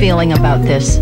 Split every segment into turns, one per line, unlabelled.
feeling about this?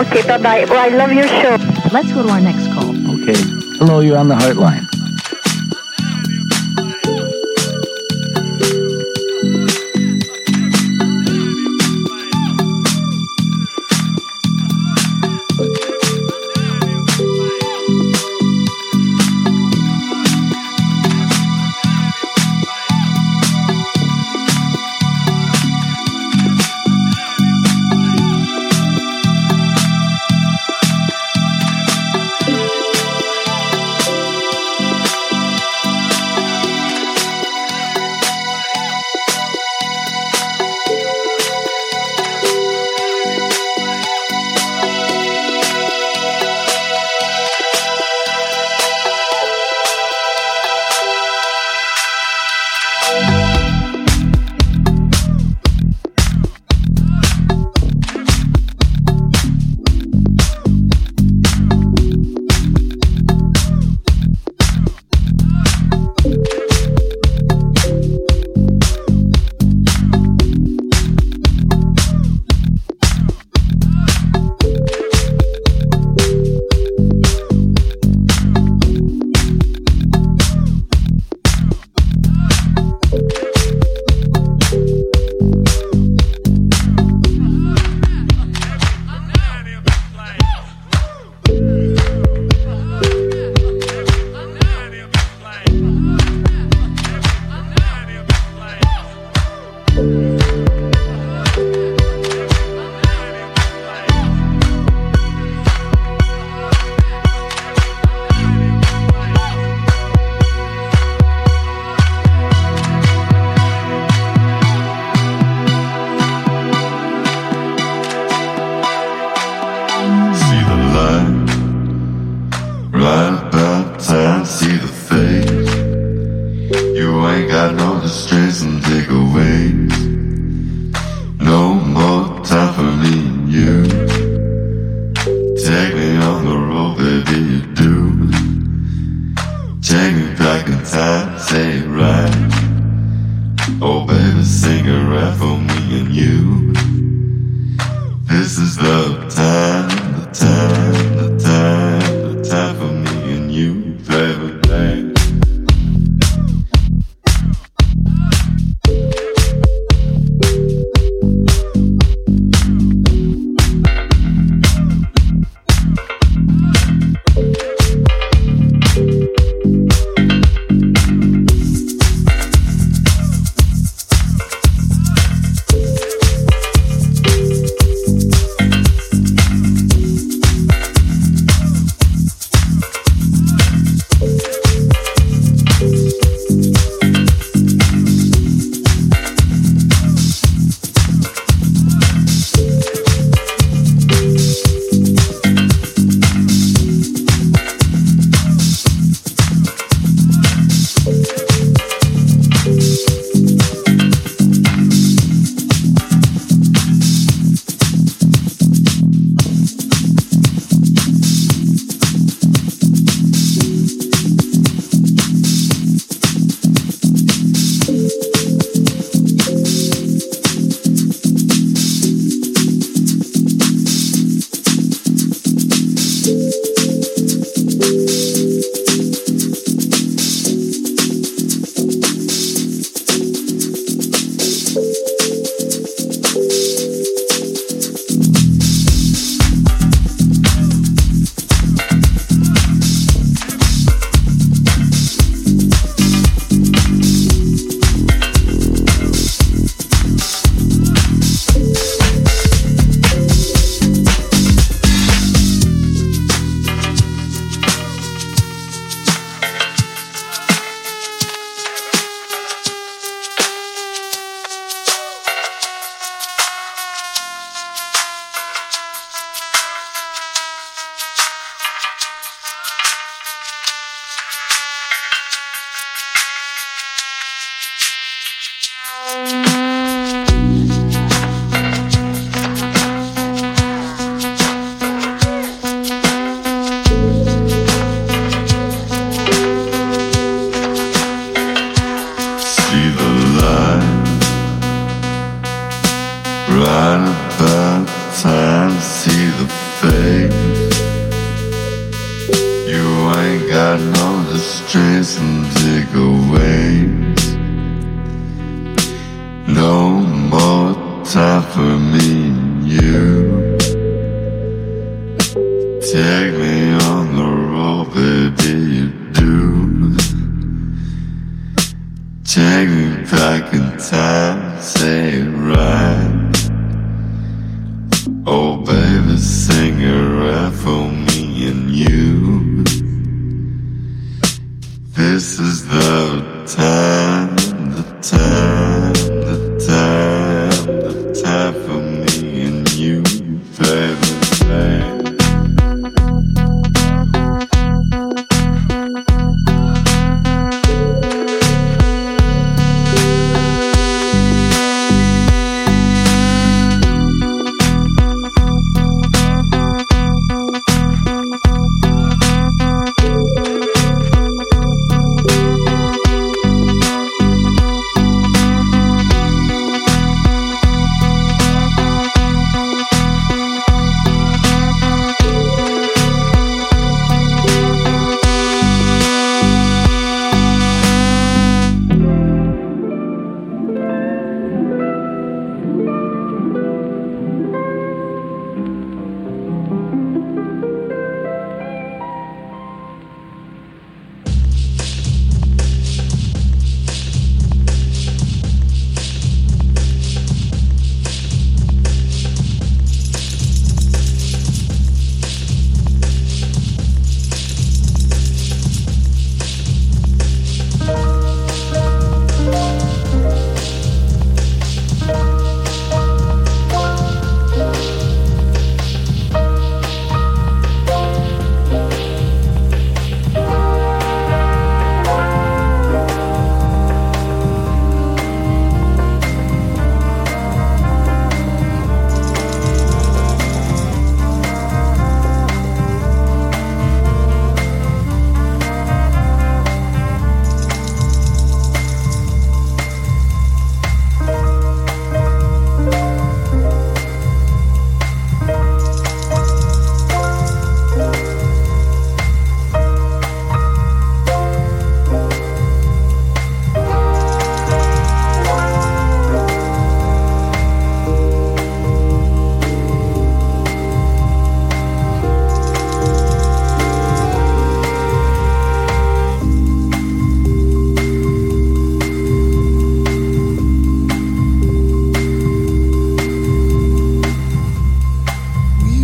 Okay, bye bye. Well, I love your show.
Let's go to our next call.
Okay. Hello, you're on the Heartline.
I got on the streets and take a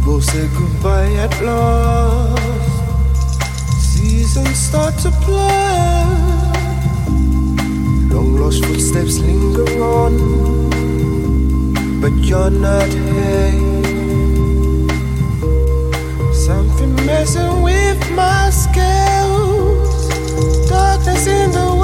both said goodbye at last. Seasons start to play. Long lost footsteps linger on, but
you're not here. Something messing with my scales. Darkness in the.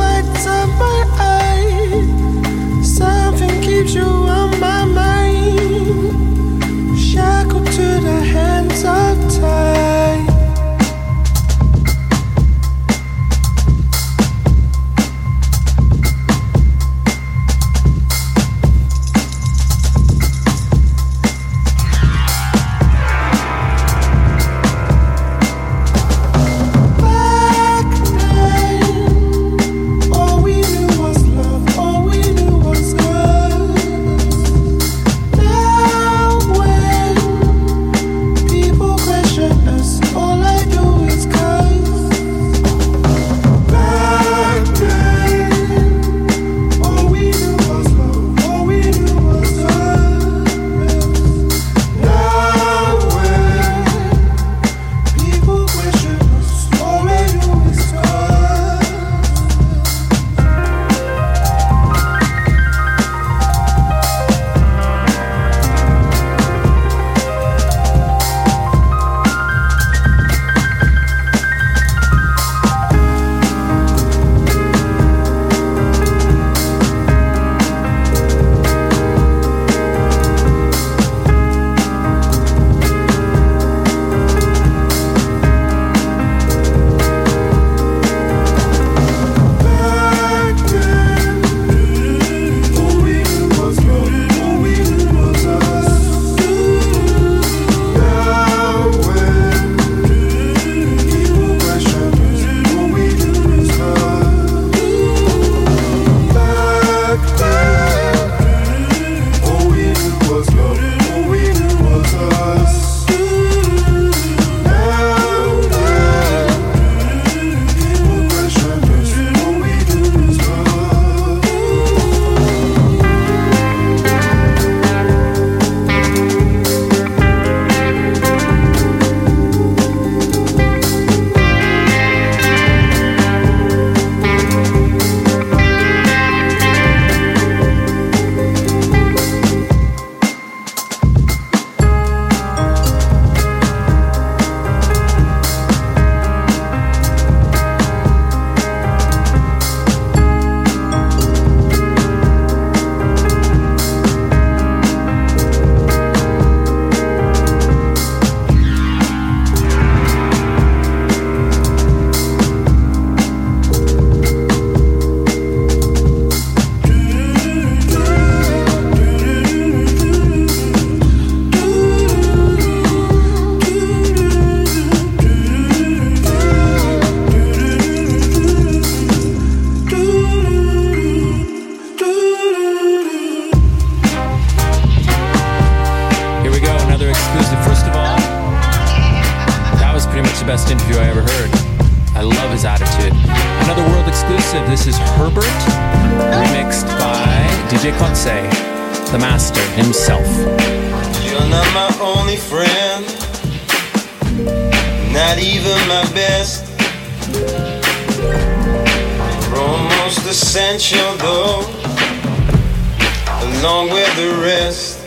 Along with the rest.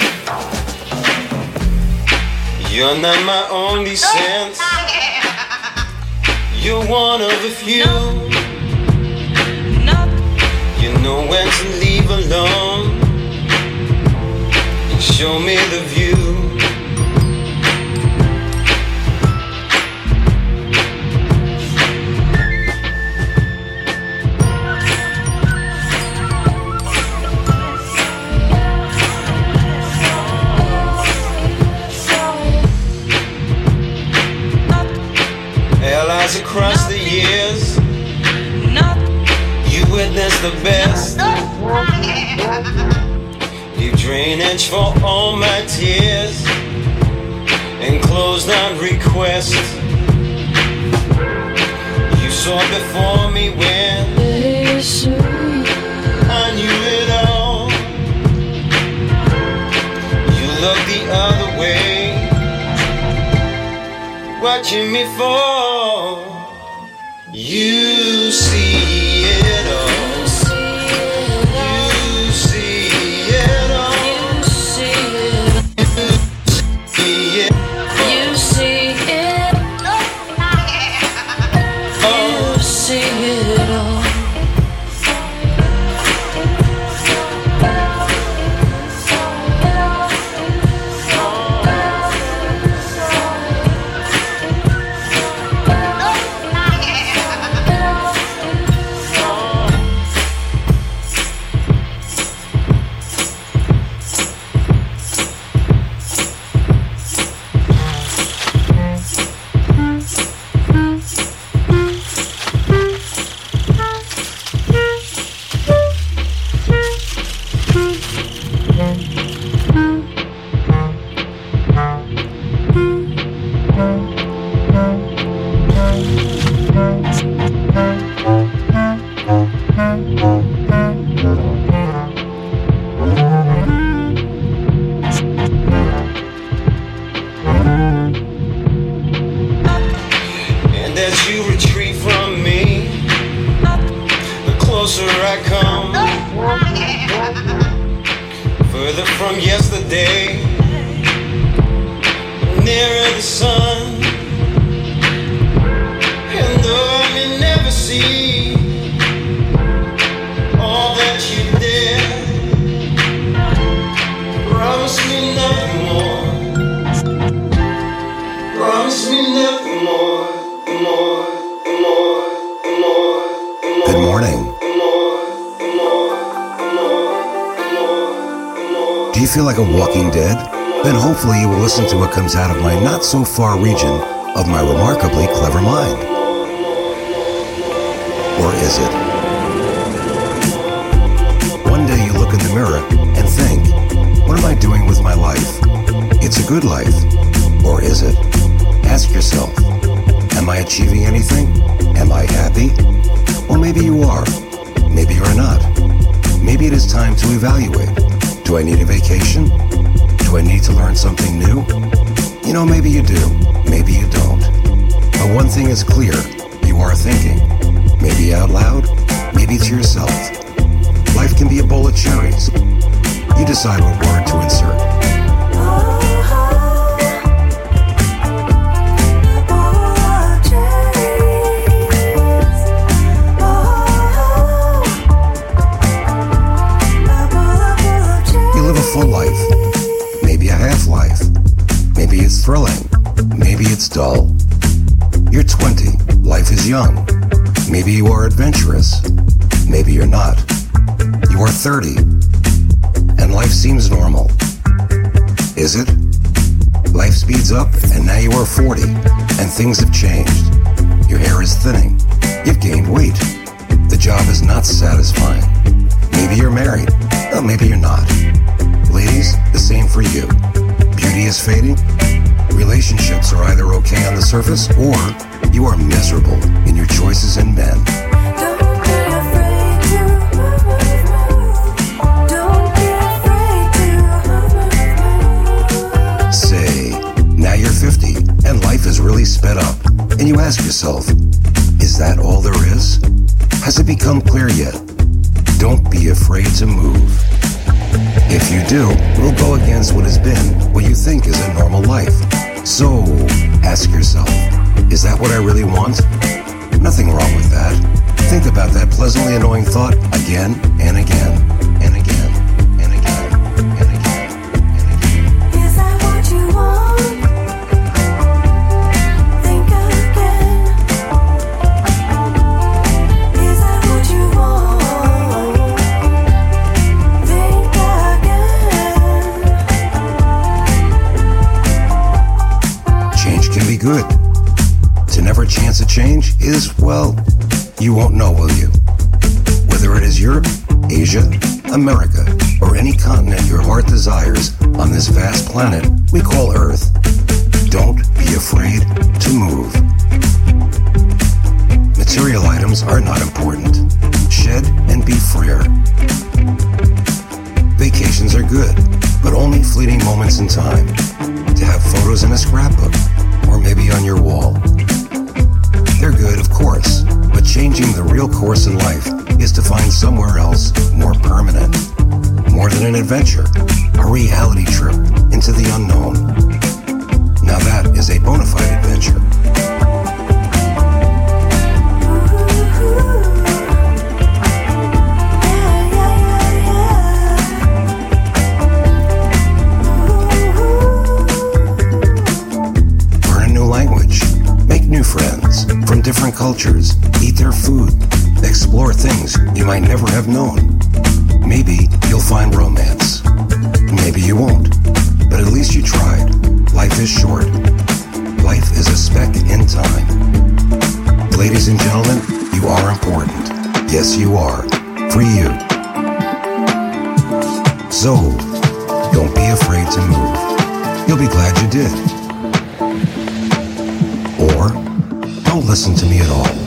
You're not my only sense. You're one of a few. You know when to leave alone. You show me the view. Allies across the years. You witnessed the best. You drainage for all my tears and closed on request. You saw before me when I knew it all. You looked the other way, watching me fall. You see it all. And
comes out of my not so far region of my remarkably clever mind. Or is it? One day you look in the mirror and think, what am I doing with my life? It's a good life. Or is it? Ask yourself, am I achieving anything? You do. Maybe you don't. But one thing is clear you are thinking. Maybe out loud, maybe to yourself. Life can be a bowl of cherries. You decide what word young. Maybe you are adventurous, maybe you're not. You are 30, and life seems normal. Is it? Life speeds up, and now you are 40, and things have changed. Your hair is thinning, you've gained weight. The job is not satisfying. Maybe you're married, or maybe you're not. Ladies, the same for you. Beauty is fading. Relationships are either okay on the surface or You are miserable in your choices and men.
Don't be afraid to move. Don't be afraid to
Say, now you're 50 and life is really sped up, and you ask yourself, is that all there is? Has it become clear yet? Don't be afraid to move. If you do, we'll go against what has been what you think is a normal life. So, ask yourself, is that what I really want? Nothing wrong with that. Think about that pleasantly annoying thought again and again and again and again and again and again.
Is that what you want? Think again. Is that what you want? Think again.
Change can be good. You won't know, will you? Whether it is Europe, Asia, America, or any continent your heart desires on this vast planet we call Earth, don't be afraid to move. Material items are not important. Shed and be freer. Vacations are good, but only fleeting moments in time. To have photos in a scrapbook, or maybe on your wall. They're good, of course, but changing the real course in life is to find somewhere else more permanent. More than an adventure, a reality trip into the unknown. Now that is a bona fide adventure. Different cultures, eat their food, explore things you might never have known. Maybe you'll find romance. Maybe you won't, but at least you tried. Life is short. Life is a speck in time. Ladies and gentlemen, you are important. Yes, you are. For you. So, don't be afraid to move. You'll be glad you did. Or listen to me at all.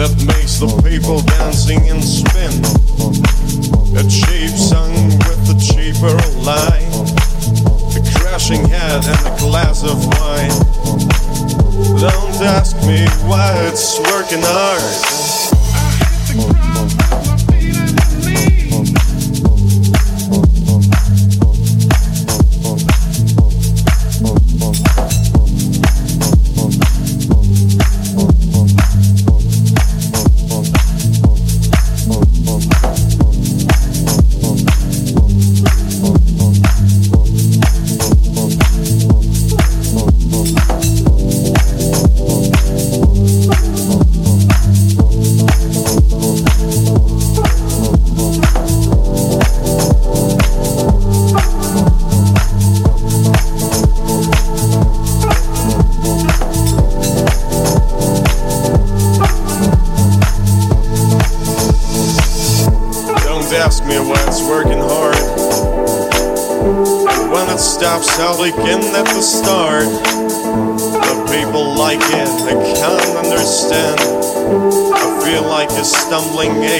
that makes the people dancing and spin. A
cheap song with a cheaper line, a crashing head and a glass of wine. Don't ask me why it's working hard. again at the start. The people like it, I can't understand. I feel like a
stumbling ache.